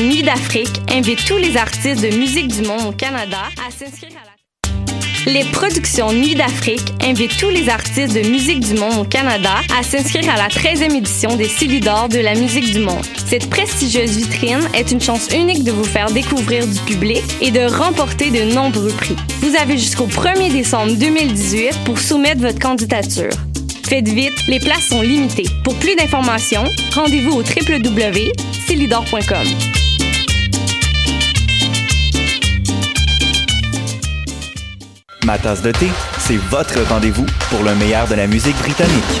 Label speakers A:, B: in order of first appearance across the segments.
A: Nuit d'Afrique invitent tous les artistes de musique du monde au Canada à s'inscrire à la les productions Nuit d'Afrique invitent tous les artistes de musique du monde au Canada à s'inscrire à la 13e édition des Silidor de la musique du monde. Cette prestigieuse vitrine est une chance unique de vous faire découvrir du public et de remporter de nombreux prix. Vous avez jusqu'au 1er décembre 2018 pour soumettre votre candidature. Faites vite, les places sont limitées. Pour plus d'informations, rendez-vous au www.silidor.com.
B: Ma tasse de thé, c'est votre rendez-vous pour le meilleur de la musique britannique.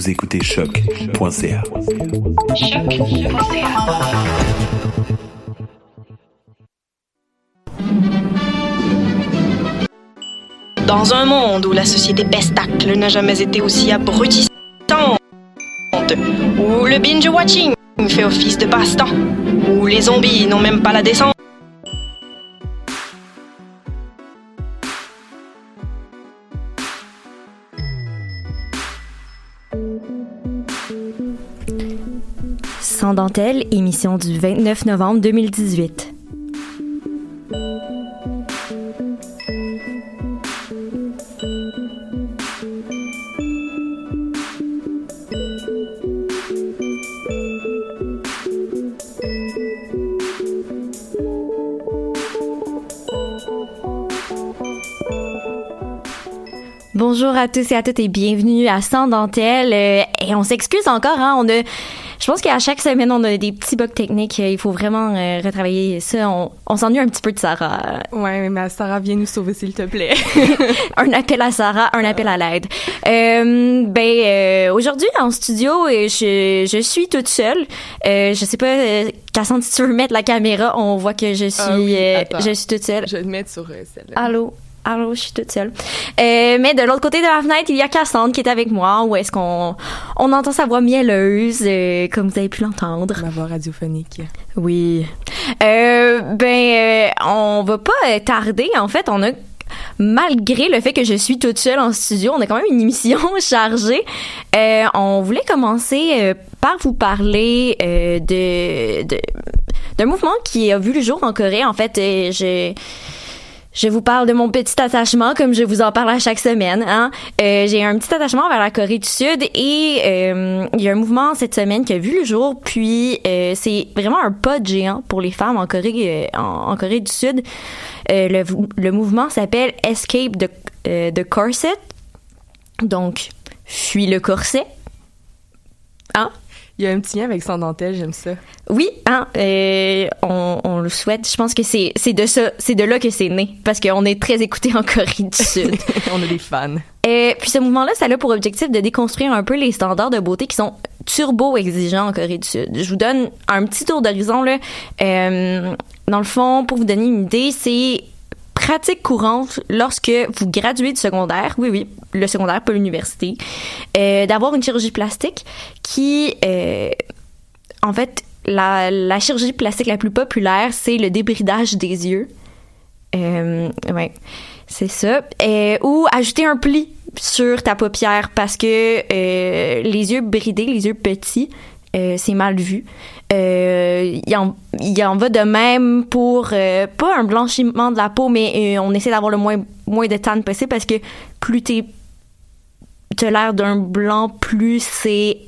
B: Vous écoutez choc.ca.
C: Dans un monde où la société pestacle n'a jamais été aussi abrutissante, où le binge-watching fait office de passe-temps, où les zombies n'ont même pas la décence.
D: Sans dentelle, émission du 29 novembre 2018. Bonjour à tous et à toutes et bienvenue à Sans dentelle. Euh, et on s'excuse encore, hein, on a pense qu'à chaque semaine, on a des petits bugs techniques. Il faut vraiment euh, retravailler ça. On, on s'ennuie un petit peu de Sarah.
E: Ouais, mais Sarah, viens nous sauver, s'il te plaît.
D: un appel à Sarah, un appel à l'aide. Euh, ben, euh, aujourd'hui, en studio, euh, je, je suis toute seule. Je sais pas, Cassandre, si tu veux mettre la caméra, on voit que je suis,
E: Ah oui, attends.
D: je suis toute seule.
E: Je vais te mettre sur celle-là.
D: Allô? Allô, je suis toute seule. Euh, mais de l'autre côté de la fenêtre, il y a Cassandre qui est avec moi. Où est-ce qu'on on entend sa voix mielleuse, euh, comme vous avez pu l'entendre.
E: Ma voix radiophonique.
D: Oui. Euh, ben, euh, on va pas tarder. En fait, on a malgré le fait que je suis toute seule en studio, on a quand même une émission chargée. Euh, on voulait commencer euh, par vous parler euh, de de- d'un mouvement qui a vu le jour en Corée. En fait, je je vous parle de mon petit attachement, comme je vous en parle à chaque semaine. Hein. Euh, j'ai un petit attachement vers la Corée du Sud et euh, il y a un mouvement cette semaine qui a vu le jour. Puis euh, c'est vraiment un pas de géant pour les femmes en Corée, en, Corée du Sud. Le, mouvement s'appelle Escape the, the Corset. Donc, fuis le corset. Hein?
E: Il y a un petit lien avec sans dentelle, j'aime ça.
D: Oui, hein, euh, on, on le souhaite. Je pense que c'est de ça, c'est de là que c'est né, parce qu'on est très écouté en Corée du Sud.
E: On a des fans.
D: Euh, puis ce mouvement-là, ça a pour objectif de déconstruire un peu les standards de beauté qui sont turbo exigeants en Corée du Sud. Je vous donne un petit tour d'horizon là. Euh, dans le fond, pour vous donner une idée, c'est pratique courante lorsque vous graduez du secondaire, oui oui, le secondaire pas l'université, euh, d'avoir une chirurgie plastique qui, euh, en fait, la, chirurgie plastique la plus populaire, c'est le débridage des yeux. Euh, c'est ça. Euh, ou ajouter un pli sur ta paupière parce que les yeux bridés, les yeux petits, euh, c'est mal vu. Euh, il, en, en va de même pour euh, pas un blanchiment de la peau, mais on essaie d'avoir le moins, moins de tan possible parce que plus t'es t'as l'air d'un blanc, plus c'est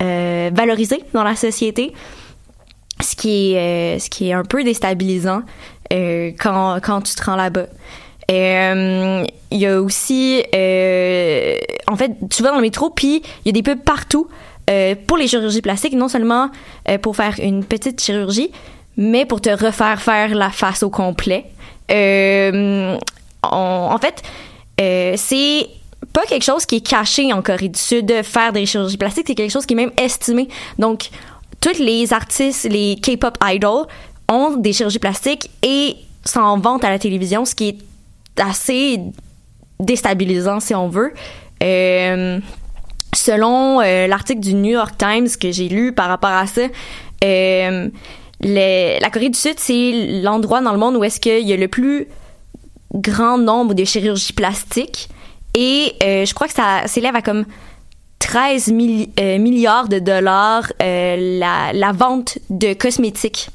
D: valorisé dans la société. Ce qui est, ce qui est un peu déstabilisant quand, quand tu te rends là-bas. Il y a aussi, en fait, tu vas dans le métro, puis il y a des pubs partout euh, pour les chirurgies plastiques, non seulement euh, pour faire une petite chirurgie, mais pour te refaire faire la face au complet. Euh, en fait, c'est pas quelque chose qui est caché en Corée du Sud de faire des chirurgies plastiques, c'est quelque chose qui est même estimé. Donc, tous les artistes, les K-pop idols ont des chirurgies plastiques et s'en vantent à la télévision, ce qui est assez déstabilisant si on veut. Selon euh, l'article du New York Times que j'ai lu par rapport à ça, euh, le- la Corée du Sud, c'est l'endroit dans le monde où est-ce qu'il y a le plus grand nombre de chirurgies plastiques. Et euh, je crois que ça s'élève à comme 13 milli- euh, milliards de dollars la, la vente de cosmétiques.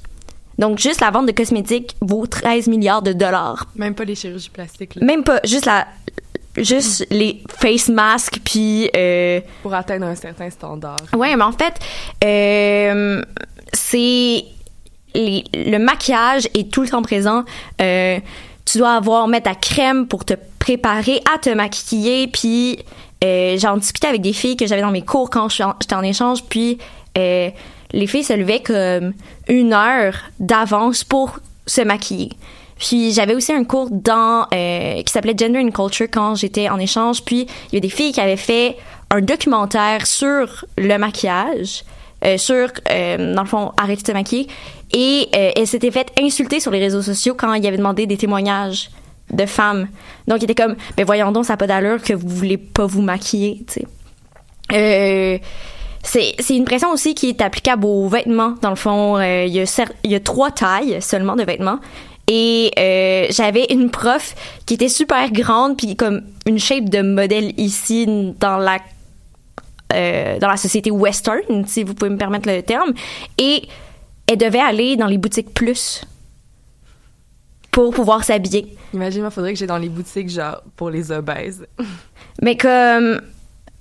D: Donc, juste la vente de cosmétiques vaut 13 milliards de dollars.
E: Même pas les chirurgies plastiques, là,
D: Même pas, juste la juste les face masks puis euh,
E: pour atteindre un certain standard.
D: Ouais, mais en fait, euh, c'est le maquillage est tout le temps présent. Euh, tu dois avoir mettre ta crème pour te préparer à te maquiller. Puis j'en discutais avec des filles que j'avais dans mes cours quand j'étais en échange. Puis les filles se levaient comme une heure d'avance pour se maquiller. Puis j'avais aussi un cours dans euh, qui s'appelait Gender and Culture quand j'étais en échange. Puis il y a des filles qui avaient fait un documentaire sur le maquillage, euh, sur euh, dans le fond arrêter de se maquiller, et euh, elles s'étaient fait insulter sur les réseaux sociaux quand il avait demandé des témoignages de femmes. Donc il était comme ben voyons donc ça n'a pas d'allure que vous voulez pas vous maquiller, tu sais. C'est, une pression aussi qui est applicable aux vêtements. Dans le fond, euh, il y, a il y a trois tailles seulement de vêtements. Et euh, j'avais une prof qui était super grande, puis comme une shape de modèle ici dans la euh, dans la société western, si vous pouvez me permettre le terme. Et elle devait aller dans les boutiques plus pour pouvoir s'habiller.
E: Imagine, il faudrait que j'ai dans les boutiques, genre, pour les obèses.
D: Mais comme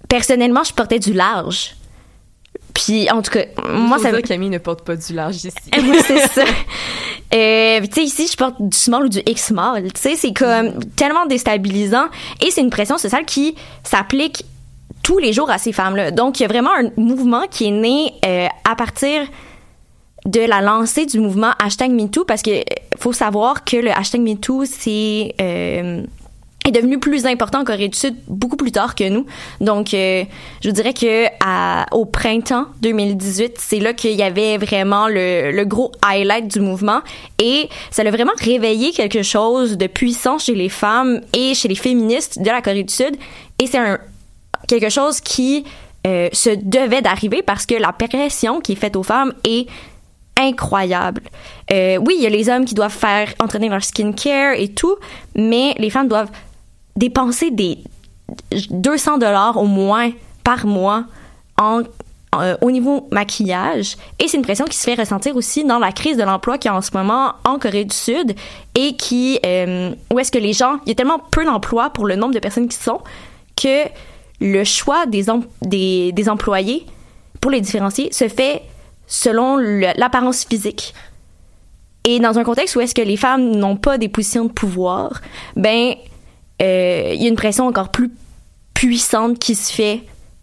D: personnellement, je portais du large. Puis en tout cas, moi ça
E: dire Camille ne porte pas du large ici.
D: Moi, c'est ça. Euh, tu sais, ici, je porte du small ou du X-small. Tu sais, c'est comme tellement déstabilisant. Et c'est une pression sociale qui s'applique tous les jours à ces femmes-là. Donc, il y a vraiment un mouvement qui est né euh, à partir de la lancée du mouvement hashtag MeToo parce que euh, faut savoir que le hashtag MeToo, c'est... euh, est devenu plus important en Corée du Sud beaucoup plus tard que nous. Donc, euh, je vous dirais que au printemps 2018, c'est là qu'il y avait vraiment le, gros highlight du mouvement et ça a vraiment réveillé quelque chose de puissant chez les femmes et chez les féministes de la Corée du Sud. Et c'est quelque chose qui euh, se devait d'arriver parce que la pression qui est faite aux femmes est incroyable. Euh, oui, il y a les hommes qui doivent faire entraîner leur skincare et tout, mais les femmes doivent dépenser des 200 dollars au moins par mois euh, au niveau maquillage et c'est une pression qui se fait ressentir aussi dans la crise de l'emploi qu'il y a en ce moment en Corée du Sud et qui euh, où est-ce que les gens il y a tellement peu d'emplois pour le nombre de personnes qui sont que le choix des, des, des employés pour les différencier se fait selon l'apparence physique. Et dans un contexte où est-ce que les femmes n'ont pas des positions de pouvoir, ben il y a une pression encore plus puissante qui se fait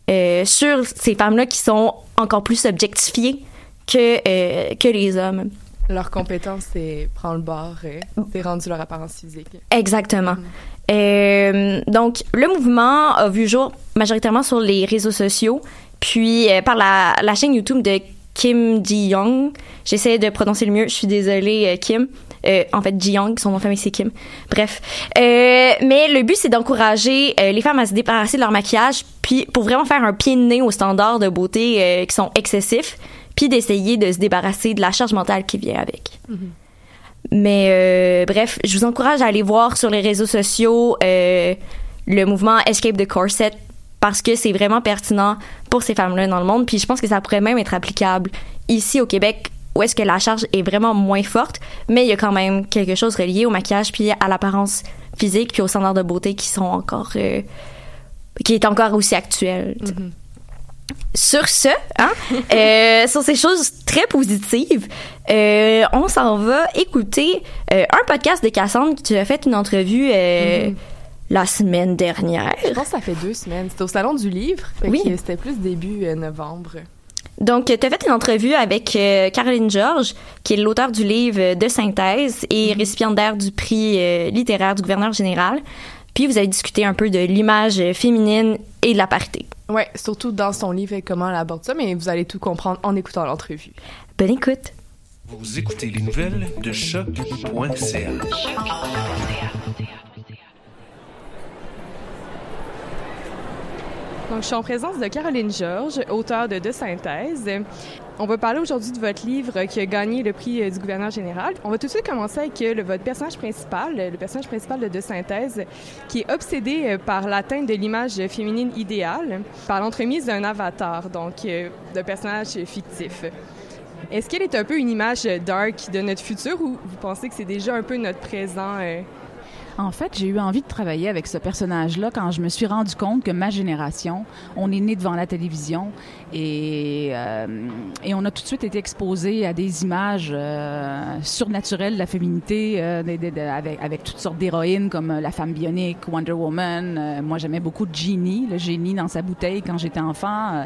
D: euh, sur ces femmes-là qui sont encore plus objectifiées que, euh, que les hommes.
E: Leur compétence, c'est prendre le bord, euh, c'est rendu leur apparence physique.
D: Exactement. Euh, donc, le mouvement a vu jour majoritairement sur les réseaux sociaux, puis euh, par la, la chaîne YouTube de Kim Ji-young. J'essaie de prononcer le mieux, je suis désolée, euh, Kim. Euh, en fait, Ji-young, son nom de famille, c'est Kim. Bref. Euh, mais le but, c'est d'encourager euh, les femmes à se débarrasser de leur maquillage, puis pour vraiment faire un pied de nez aux standards de beauté qui sont excessifs, puis d'essayer de se débarrasser de la charge mentale qui vient avec. Mais euh, bref, je vous encourage à aller voir sur les réseaux sociaux le mouvement Escape the Corset parce que c'est vraiment pertinent pour ces femmes-là dans le monde. Puis je pense que ça pourrait même être applicable ici au Québec où est-ce que la charge est vraiment moins forte, mais il y a quand même quelque chose relié au maquillage puis à l'apparence physique puis aux standards de beauté qui sont encore euh, qui est encore aussi actuel.
E: Mhm.
D: Sur ce, hein, euh, sur ces choses très positives, euh, on s'en va écouter un podcast de Cassandre qui a fait une entrevue
E: Mhm.
D: La semaine dernière.
E: Je pense que ça fait deux semaines. C'était au Salon du Livre.
D: Oui.
E: C'était plus début euh, novembre.
D: Donc, tu as fait une entrevue avec euh, Caroline Georges, qui est l'auteur du livre de synthèse et récipiendaire du prix euh, littéraire du gouverneur général. Puis, vous avez discuté un peu de l'image féminine et de la parité.
E: Ouais, surtout dans son livre et comment elle aborde ça, mais vous allez tout comprendre en écoutant l'entrevue.
D: Bonne écoute.
F: Vous écoutez les nouvelles de choc.ca.
E: Donc, je suis en présence de Caroline Georges, auteure de De Synthèse. On va parler aujourd'hui de votre livre qui a gagné le prix euh, du gouverneur général. On va tout de suite commencer avec euh, votre personnage principal, le personnage principal de De Synthèse, qui est obsédé euh, par l'atteinte de l'image féminine idéale, par l'entremise d'un avatar, donc d'un personnage fictif. Est-ce qu'elle est un peu une image dark de notre futur ou vous pensez que c'est déjà un peu notre présent?
G: En fait, j'ai eu envie de travailler avec ce personnage-là quand je me suis rendu compte que ma génération, on est né devant la télévision et, euh, et on a tout de suite été exposé à des images euh, surnaturelles de la féminité euh, avec, avec toutes sortes d'héroïnes comme la femme bionique, Wonder Woman. Moi, j'aimais beaucoup Genie, le génie dans sa bouteille quand j'étais enfant.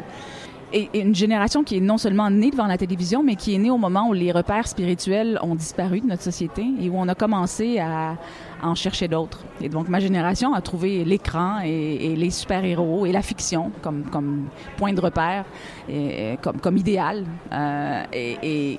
G: Et une génération qui est non seulement née devant la télévision, mais qui est née au moment où les repères spirituels ont disparu de notre société et où on a commencé à, en chercher d'autres. Et donc, ma génération a trouvé l'écran et, les super-héros et la fiction comme, comme point de repère, comme, comme idéal. Euh, et,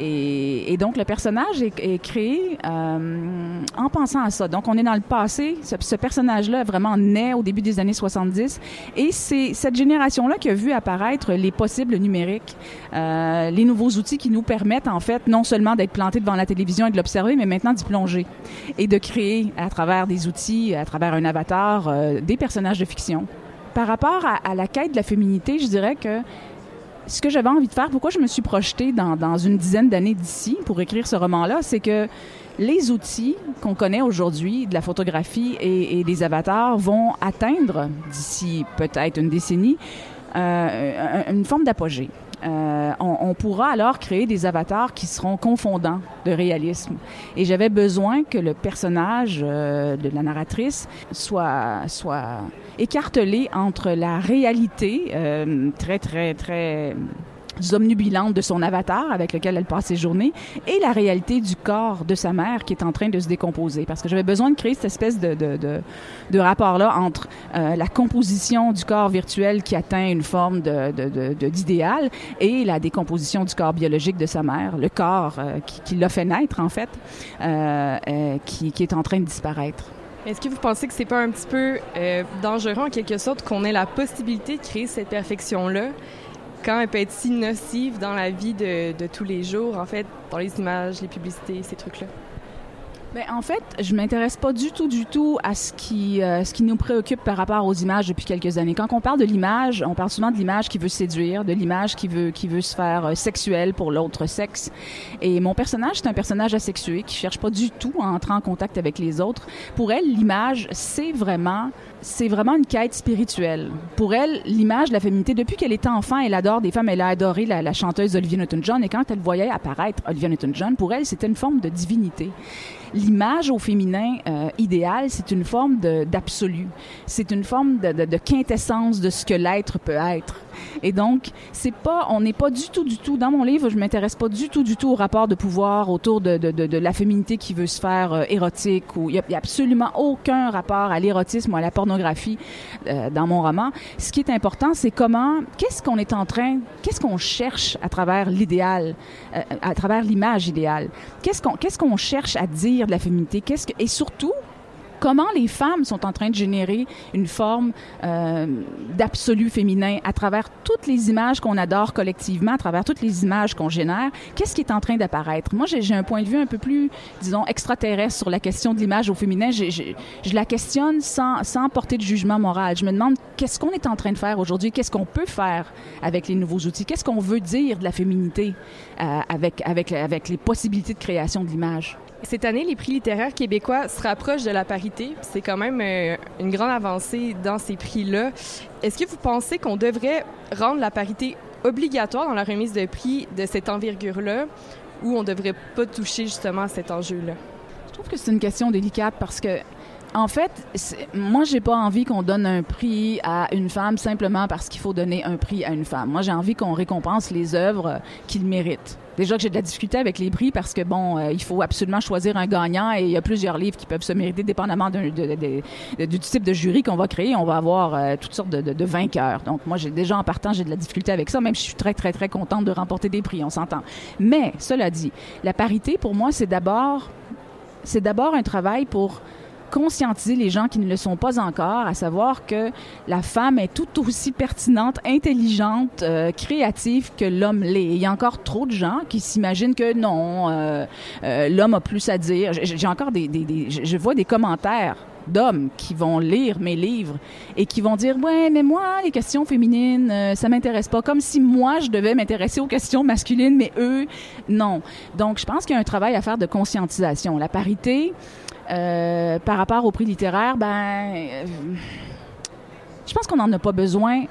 G: et, donc, le personnage est, créé euh, en pensant à ça. Donc, on est dans le passé. Ce, personnage-là vraiment naît au début des années 70. Et c'est cette génération-là qui a vu apparaître les possibles numériques, euh, les nouveaux outils qui nous permettent, en fait, non seulement d'être plantés devant la télévision et de l'observer, mais maintenant d'y plonger et de créer, à travers des outils, à travers un avatar, euh, des personnages de fiction. Par rapport à la quête de la féminité, je dirais que ce que j'avais envie de faire, pourquoi je me suis projetée dans, une dizaine d'années d'ici pour écrire ce roman-là, c'est que les outils qu'on connaît aujourd'hui de la photographie et, des avatars vont atteindre d'ici peut-être une décennie euh, un- une forme d'apogée. Euh, on, on pourra alors créer des avatars qui seront confondants de réalisme. Et j'avais besoin que le personnage euh, de la narratrice soit, soit écartelé entre la réalité euh, très, très, très omnubilante de son avatar avec lequel elle passe ses journées et la réalité du corps de sa mère qui est en train de se décomposer. Parce que j'avais besoin de créer cette espèce de, de, de, rapport-là entre euh, la composition du corps virtuel qui atteint une forme d'idéal et la décomposition du corps biologique de sa mère, le corps euh, qui, l'a fait naître en fait, qui, qui est en train de disparaître.
E: Est-ce que vous pensez que c'est pas un petit peu euh, dangereux en quelque sorte qu'on ait la possibilité de créer cette perfection-là quand elle peut être si nocive dans la vie de, de tous les jours, en fait, dans les images, les publicités, ces trucs-là?
G: Ben, en fait, je m'intéresse pas du tout, du tout à ce qui, euh, ce qui nous préoccupe par rapport aux images depuis quelques années. Quand on parle de l'image, on parle souvent de l'image qui veut séduire, de l'image qui veut, qui veut se faire euh, sexuelle pour l'autre sexe. Et mon personnage, c'est un personnage asexué qui cherche pas du tout à entrer en contact avec les autres. Pour elle, l'image, c'est vraiment, c'est vraiment une quête spirituelle. Pour elle, l'image de la féminité, depuis qu'elle était enfant, elle adore des femmes. Elle a adoré la, la chanteuse Olivia Newton-John. Et quand elle voyait apparaître Olivia Newton-John, pour elle, c'était une forme de divinité l'image au féminin euh, idéal, c'est une forme d'absolu. C'est une forme de, quintessence de ce que l'être peut être. Et donc, c'est pas, on n'est pas du tout, du tout, dans mon livre, je m'intéresse pas du tout, du tout au rapport de pouvoir autour de, la féminité qui veut se faire euh, érotique il y, a- absolument aucun rapport à l'érotisme ou à la pornographie euh, dans mon roman. Ce qui est important, c'est comment, qu'est-ce qu'on est en train, qu'est-ce qu'on cherche à travers l'idéal, à travers l'image idéale? Qu'est-ce qu'on, qu'est-ce qu'on cherche à dire de la féminité? Qu'est-ce que, et surtout, comment les femmes sont en train de générer une forme euh, d'absolu féminin à travers toutes les images qu'on adore collectivement, à travers toutes les images qu'on génère? Qu'est-ce qui est en train d'apparaître? Moi, j'ai un point de vue un peu plus, disons, extraterrestre sur la question de l'image au féminin. Je, la questionne sans, sans porter de jugement moral. Je me demande qu'est-ce qu'on est en train de faire aujourd'hui? Qu'est-ce qu'on peut faire avec les nouveaux outils? Qu'est-ce qu'on veut dire de la féminité euh, avec, avec, avec les possibilités de création de l'image?
E: Cette année, les prix littéraires québécois se rapprochent de la parité. C'est quand même euh, une grande avancée dans ces prix-là. Est-ce que vous pensez qu'on devrait rendre la parité obligatoire dans la remise de prix de cette envergure-là ou on ne devrait pas toucher justement à cet enjeu-là?
G: Je trouve que c'est une question délicate parce que en fait, moi, j'ai pas envie qu'on donne un prix à une femme simplement parce qu'il faut donner un prix à une femme. Moi, j'ai envie qu'on récompense les œuvres qu'ils méritent. Déjà que j'ai de la difficulté avec les prix parce que, bon, euh, il faut absolument choisir un gagnant et il y a plusieurs livres qui peuvent se mériter dépendamment du type de jury qu'on va créer. On va avoir euh, toutes sortes de, vainqueurs. Donc, moi, j'ai déjà en partant, j'ai de la difficulté avec ça, même si je suis très, très, très contente de remporter des prix, on s'entend. Mais, cela dit, la parité, pour moi, c'est d'abord, c'est d'abord un travail pour conscientiser les gens qui ne le sont pas encore, à savoir que la femme est tout aussi pertinente, intelligente, euh, créative que l'homme l'est. Il y a encore trop de gens qui s'imaginent que non, euh, euh, l'homme a plus à dire. J'ai encore des, des, des, je vois des commentaires d'hommes qui vont lire mes livres et qui vont dire ouais mais moi les questions féminines euh, ça m'intéresse pas comme si moi je devais m'intéresser aux questions masculines mais eux non donc je pense qu'il y a un travail à faire de conscientisation la parité euh, par rapport au prix littéraire, ben, euh, je pense qu'on n'en a pas besoin.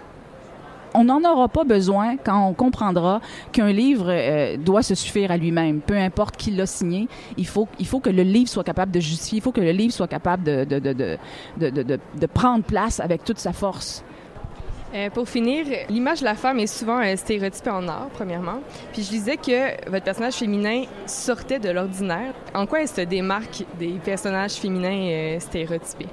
G: On n'en aura pas besoin quand on comprendra qu'un livre euh, doit se suffire à lui-même, peu importe qui l'a signé. Il faut, il faut que le livre soit capable de justifier, il faut que le livre soit capable de, de, de, de, de prendre place avec toute sa force.
E: Euh, pour finir, l'image de la femme est souvent euh, stéréotypée en art, premièrement. Puis je disais que votre personnage féminin sortait de l'ordinaire. En quoi elle se démarque des personnages féminins stéréotypés?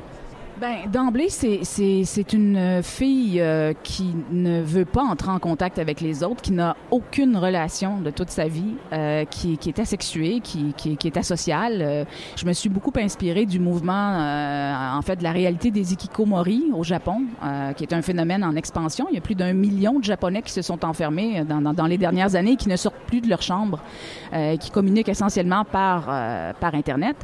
G: Ben, d'emblée, c'est une fille euh, qui ne veut pas entrer en contact avec les autres, qui n'a aucune relation de toute sa vie, euh, qui, qui, est asexuée, qui, qui, qui est asociale. Euh, je me suis beaucoup inspirée du mouvement, euh, en fait, de la réalité des ikikomori au Japon, euh, qui est un phénomène en expansion. Il y a plus d'un million de Japonais qui se sont enfermés dans, dans, dans, les dernières années, qui ne sortent plus de leur chambre, qui communiquent essentiellement par, par Internet.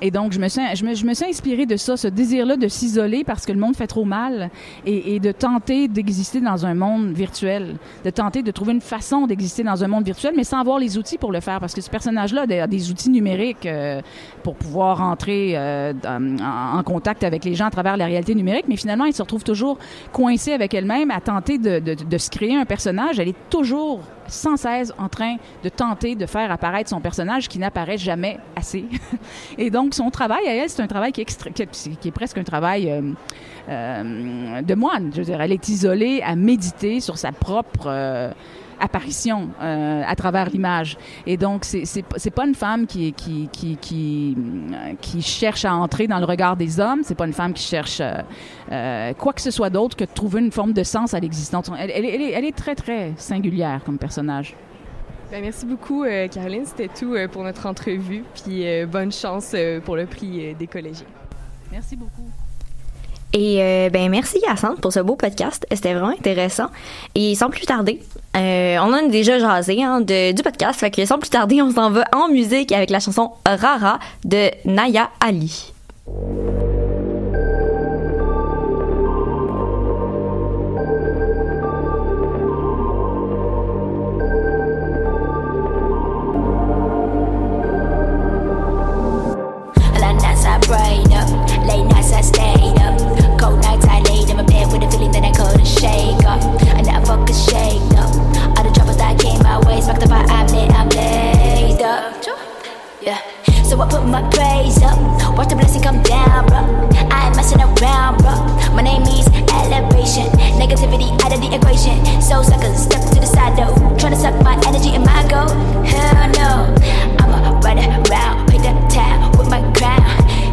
G: Et donc, je me suis, je me, je me suis inspirée de ça, ce désir-là de s'isoler parce que le monde fait trop mal et, de tenter d'exister dans un monde virtuel, de tenter de trouver une façon d'exister dans un monde virtuel, mais sans avoir les outils pour le faire parce que ce personnage-là a des outils numériques euh, pour pouvoir entrer euh, en, contact avec les gens à travers la réalité numérique, mais finalement, il se retrouve toujours coincé avec elle-même à tenter de se créer un personnage. Elle est toujours sans cesse en train de tenter de faire apparaître son personnage qui n'apparaît jamais assez. Et donc, son travail à elle, c'est un travail qui est, presque un travail euh, euh, de moine. Je veux dire, elle est isolée à méditer sur sa propre... Euh, apparition à travers l'image. Et donc, c'est pas une femme qui, cherche à entrer dans le regard des hommes, c'est pas une femme qui cherche quoi que ce soit d'autre que de trouver une forme de sens à l'existence. Elle, est, très, très singulière comme personnage.
E: Ben, merci beaucoup, euh, Caroline. C'était tout euh, pour notre entrevue. Puis euh, bonne chance pour le prix des collégiens.
G: Merci beaucoup.
D: Et euh, ben merci Yacine pour ce beau podcast. C'était vraiment intéressant. Et sans plus tarder, euh, on a déjà jasé hein, de, du podcast. Fait que sans plus tarder, on s'en va en musique avec la chanson Rara de Naya Ali.
H: Elevation. Negativity out of the equation. So suckers step to the side though. Trying to suck my energy and my goal. Hell no. I'ma run around, paint the town with my crown.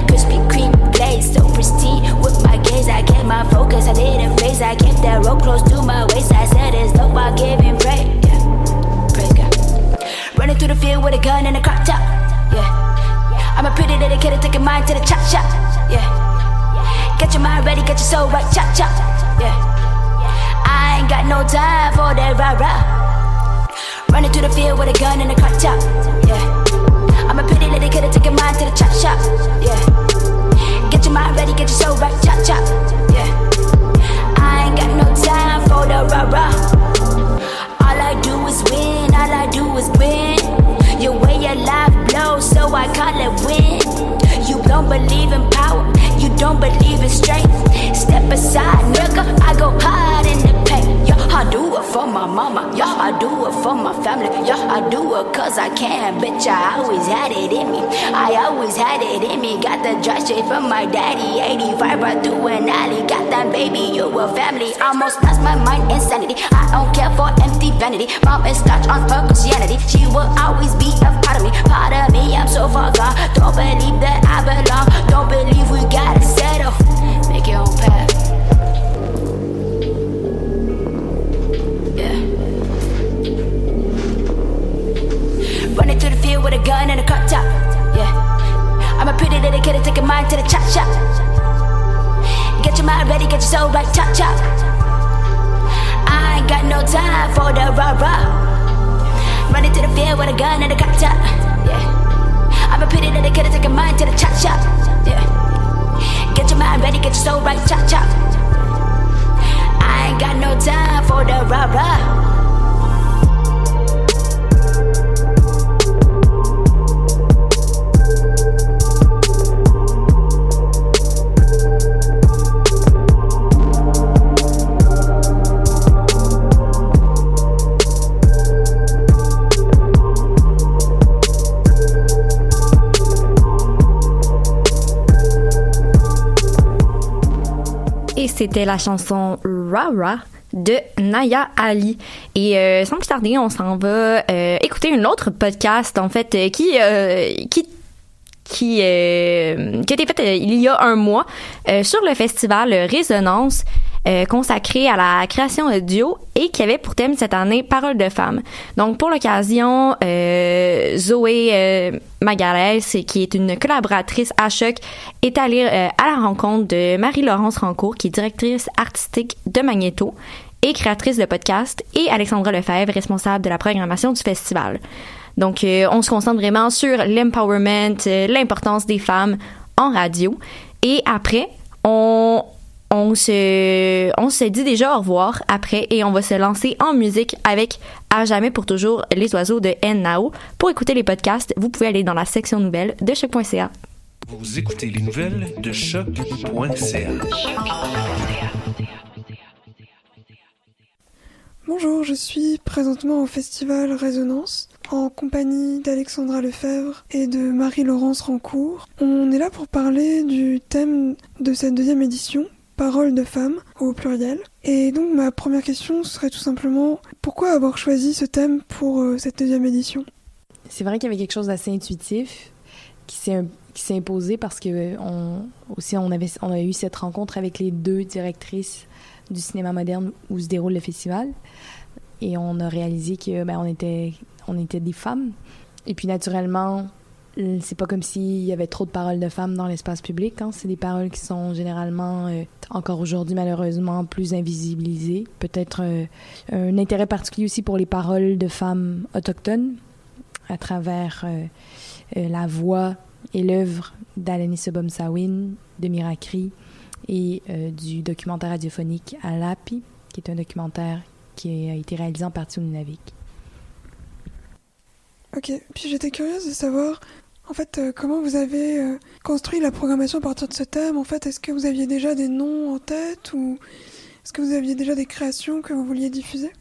H: Krispy Kreme glaze, so pristine. With my gaze, I kept my focus. I didn't phase. I kept that rope close to my waist. I said it's dope while giving praise. Yeah. Praise God. Running through the field with a gun and a crop top. Yeah. I'm a pretty kid taking mine to the chop shop. yeah. Get your mind ready, get your soul right, chop chop, yeah. I ain't got no time for that rah rah. Running through the field with a gun and a car top, yeah. I'm a pretty lady, coulda take your mind to the chop shop, yeah. Get your mind ready, get your soul right, chop chop, yeah. I ain't got no time for the rah rah. All I do is win, all I do is win. Your way of life blows, so I call it win. You don't believe in power, you don't believe in strength. Step aside, nigga, I go hard in the paint. Yeah, I do it for my mama, yeah, I do it for my family, yeah, I do it cause I can. Bitch, I always had it in me, I always had it in me. Got the dry shit from my daddy, 85 right through an alley. Got that baby, you a family. Almost lost my mind, insanity. I vanity. Mom is scotch on her Christianity. She will always be a part of me, part of me. I'm so far gone. Don't believe that I belong. Don't believe we gotta settle. Make your own path. Yeah. Running through the field with a gun and a cut top. Yeah. I'm a pretty take a mind to the chop shop. Get your mind ready, get your soul right, chop chop. Got no time for the rah rah. Running to the field with a gun and a cut top. Yeah. I'm a pity pretty little kid, take a mind to the chop shop. Yeah. Get your mind ready, get your soul right, chop chop. I ain't got no time for the rah rah.
D: C'était la chanson Rara de Naya Ali. Et euh, sans plus tarder, on s'en va euh, écouter une autre podcast en fait euh, qui qui qui, qui a été faite il y a un mois sur le festival Résonance euh, consacré à la création audio et qui avait pour thème cette année Parole de femme. Donc pour l'occasion, euh, Zoé euh, Magalès, qui est une collaboratrice à Choc, est allée à la rencontre de Marie-Laurence Rancourt, qui est directrice artistique de Magneto et créatrice de podcast, et Alexandra Lefebvre, responsable de la programmation du festival. Donc, on se concentre vraiment sur l'empowerment, l'importance des femmes en radio. Et après, on, on se, on se dit déjà au revoir après et on va se lancer en musique avec À jamais pour toujours les oiseaux de Nao. Pour écouter les podcasts, vous pouvez aller dans la section nouvelles de choc.ca.
F: Vous écoutez les nouvelles de choc.ca.
I: Bonjour, je suis présentement au festival Résonance en compagnie d'Alexandra Lefebvre et de Marie-Laurence Rancourt. On est là pour parler du thème de cette deuxième édition, Parole de femmes au pluriel. Et donc ma première question serait tout simplement pourquoi avoir choisi ce thème pour euh, cette deuxième édition?
J: C'est vrai qu'il y avait quelque chose d'assez intuitif qui s'est imposé parce que on aussi on avait eu cette rencontre avec les deux directrices du cinéma moderne où se déroule le festival. Et on a réalisé que ben on était des femmes. Et puis naturellement c'est pas comme s'il y avait trop de paroles de femmes dans l'espace public. Hein. C'est des paroles qui sont généralement, euh, encore aujourd'hui malheureusement, plus invisibilisées. Peut-être euh, un intérêt particulier aussi pour les paroles de femmes autochtones à travers euh, euh, la voix et l'œuvre d'Aleni Sebom-Sawin, de Mirakri et euh, du documentaire radiophonique Alapi, qui est un documentaire qui a été réalisé en partie au Nunavik.
I: Ok, puis j'étais curieuse de savoir en fait euh, comment vous avez euh, construit la programmation à partir de ce thème? En fait, est-ce que vous aviez déjà des noms en tête ou est-ce que vous aviez déjà des créations que vous vouliez diffuser?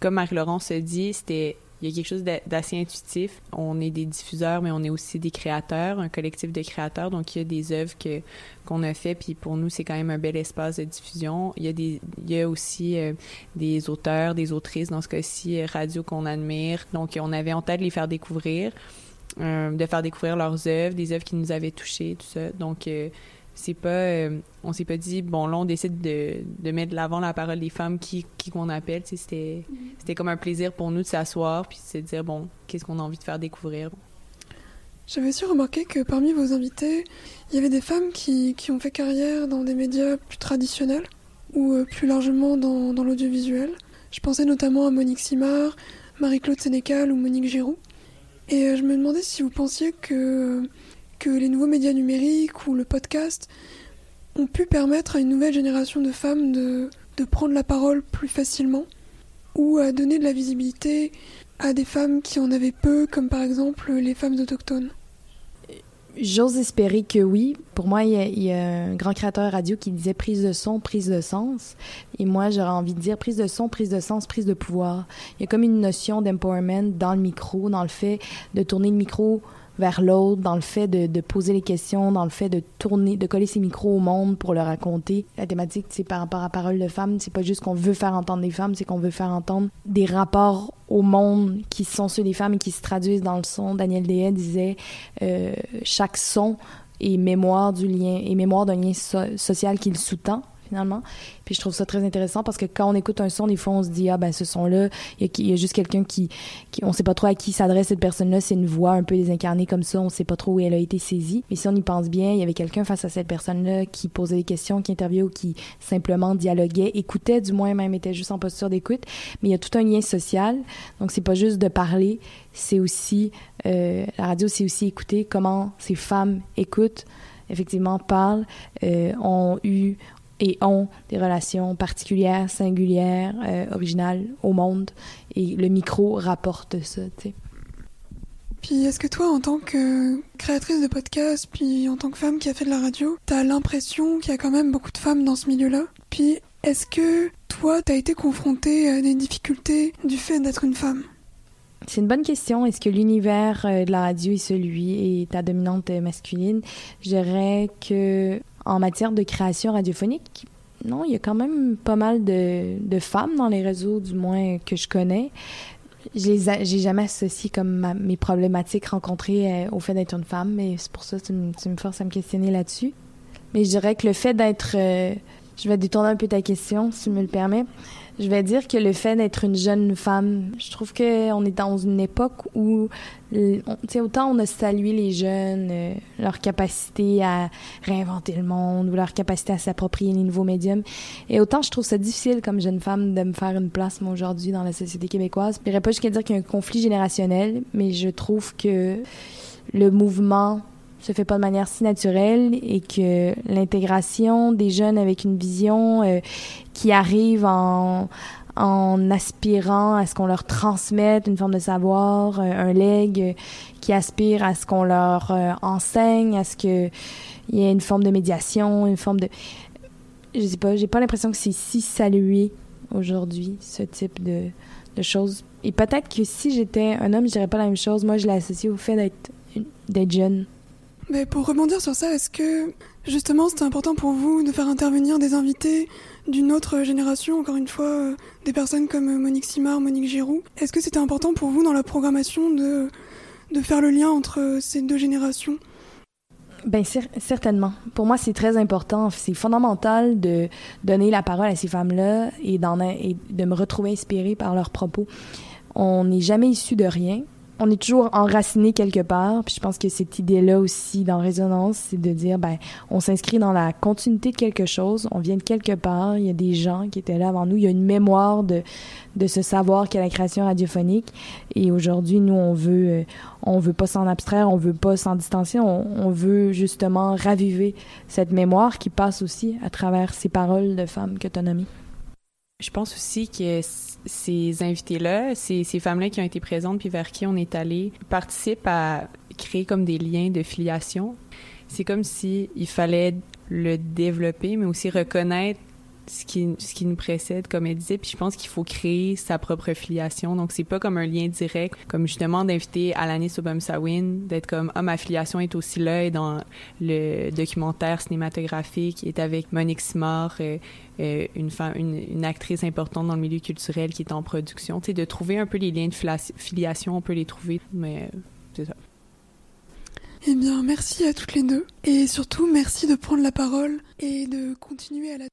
K: Comme Marie-Laurence se dit, c'était il y a quelque chose d'a- d'assez intuitif. On est des diffuseurs, mais on est aussi des créateurs, un collectif de créateurs. Donc, il y a des œuvres que qu'on a fait, puis pour nous, c'est quand même un bel espace de diffusion. Il y a des, il y a aussi euh, des auteurs, des autrices, dans ce cas-ci, radio qu'on admire. Donc, on avait en tête de les faire découvrir, de faire découvrir leurs œuvres, des œuvres qui nous avaient touchés, tout ça. Donc, euh, c'est pas, euh, on s'est pas dit bon là on décide de, de mettre de l'avant la parole des femmes qui qui qu'on appelle. Tu sais, C'était c'était comme un plaisir pour nous de s'asseoir puis de se dire bon qu'est-ce qu'on a envie de faire découvrir?
I: J'avais aussi remarqué que parmi vos invités, il y avait des femmes qui, qui ont fait carrière dans des médias plus traditionnels ou euh, plus largement dans, dans l'audiovisuel. Je pensais notamment à Monique Simard, Marie-Claude Sénécal ou Monique Giroux. Et euh, je me demandais si vous pensiez que, que les nouveaux médias numériques ou le podcast ont pu permettre à une nouvelle génération de femmes de, de prendre la parole plus facilement ou à donner de la visibilité à des femmes qui en avaient peu, comme par exemple les femmes autochtones.
J: J'ose espérer que oui. Pour moi, il y, a, un grand créateur radio qui disait prise de son, prise de sens. Et moi, j'aurais envie de dire prise de son, prise de sens, prise de pouvoir. Il y a comme une notion d'empowerment dans le micro, dans le fait de tourner le micro vers l'autre, dans le fait de, poser les questions, dans le fait de tourner, de coller ses micros au monde pour le raconter. La thématique, c'est par rapport à parole de femme, c'est pas juste qu'on veut faire entendre des femmes, c'est qu'on veut faire entendre des rapports au monde qui sont ceux des femmes et qui se traduisent dans le son. Daniel Dehaye disait euh, chaque son est mémoire du lien, et mémoire d'un lien so social qu'il sous-tend finalement. Puis je trouve ça très intéressant parce que quand on écoute un son, des fois on se dit ah ben ce son-là, il y, a juste quelqu'un qui, qui, on sait pas trop à qui s'adresse cette personne-là, c'est une voix un peu désincarnée comme ça, on sait pas trop où elle a été saisie. Mais si on y pense bien, il y avait quelqu'un face à cette personne-là qui posait des questions, qui interviewait ou qui simplement dialoguait, écoutait du moins même était juste en posture d'écoute. Mais il y a tout un lien social, donc c'est pas juste de parler, c'est aussi euh, la radio, c'est aussi écouter comment ces femmes écoutent effectivement parlent, euh, ont eu, et ont des relations particulières, singulières, euh, originales au monde. Et le micro rapporte ça, tu sais.
I: Puis est-ce que toi, en tant que créatrice de podcast, puis en tant que femme qui a fait de la radio, t'as l'impression qu'il y a quand même beaucoup de femmes dans ce milieu-là? Puis est-ce que toi, t'as été confrontée à des difficultés du fait d'être une femme?
J: C'est une bonne question. Est-ce que l'univers de la radio est celui et ta dominante masculine? Je dirais que en matière de création radiophonique, non, il y a quand même pas mal de, femmes dans les réseaux, du moins que je connais. Je les j'ai jamais associé comme mes problématiques rencontrées euh, au fait d'être une femme, mais c'est pour ça que tu me, tu me forces à me questionner là-dessus. Mais je dirais que le fait d'être... Euh, je vais détourner un peu ta question, si tu me le permets. Je vais dire que le fait d'être une jeune femme, je trouve qu'on est dans une époque où, on, autant on a salué les jeunes, euh, leur capacité à réinventer le monde ou leur capacité à s'approprier les nouveaux médiums, et autant je trouve ça difficile comme jeune femme de me faire une place, moi, aujourd'hui, dans la société québécoise. Je dirais pas jusqu'à dire qu'il y a un conflit générationnel, mais je trouve que le mouvement se fait pas de manière si naturelle et que l'intégration des jeunes avec une vision euh, qui arrive en, aspirant à ce qu'on leur transmette une forme de savoir, euh, un leg euh, qui aspire à ce qu'on leur enseigne, à ce que il y ait une forme de médiation, une forme de je sais pas, j'ai pas l'impression que c'est si salué aujourd'hui ce type de, de choses. Et peut-être que si j'étais un homme, je dirais pas la même chose. Moi, je l'ai associé au fait d'être jeune.
I: Mais pour rebondir sur ça, est-ce que justement c'était important pour vous de faire intervenir des invités d'une autre génération, encore une fois, euh, des personnes comme euh, Monique Simard, Monique Giroux Est-ce que c'était important pour vous dans la programmation de, de faire le lien entre euh, ces deux générations?
J: Cer certainement. Pour moi, c'est très important. C'est fondamental de donner la parole à ces femmes-là et, et de me retrouver inspirée par leurs propos. On n'est jamais issu de rien on est toujours enraciné quelque part. Puis je pense que cette idée-là aussi dans Résonance, c'est de dire, ben, on s'inscrit dans la continuité de quelque chose. On vient de quelque part. Il y a des gens qui étaient là avant nous. Il y a une mémoire de, de ce savoir qu'est la création radiophonique. Et aujourd'hui, nous, on veut, euh, on veut pas s'en abstraire, on veut pas s'en distancier. On, veut justement raviver cette mémoire qui passe aussi à travers ces paroles de femmes que.
K: Je pense aussi que ces invités-là, ces, ces femmes-là qui ont été présentes puis vers qui on est allé, participent à créer comme des liens de filiation. C'est comme si fallait le développer, mais aussi reconnaître ce qui, ce qui nous précède, comme elle disait. Puis je pense qu'il faut créer sa propre filiation. Donc, c'est pas comme un lien direct, comme justement d'inviter Alanis Obamsawin, d'être comme, ah, ma filiation est aussi là, et dans le documentaire cinématographique, est avec Monique Simard, euh, euh, une, femme, une, actrice importante dans le milieu culturel qui est en production. Tu sais, de trouver un peu les liens de filiation, on peut les trouver, mais euh, c'est ça.
I: Eh bien, merci à toutes les deux. Et surtout, merci de prendre la parole et de continuer à la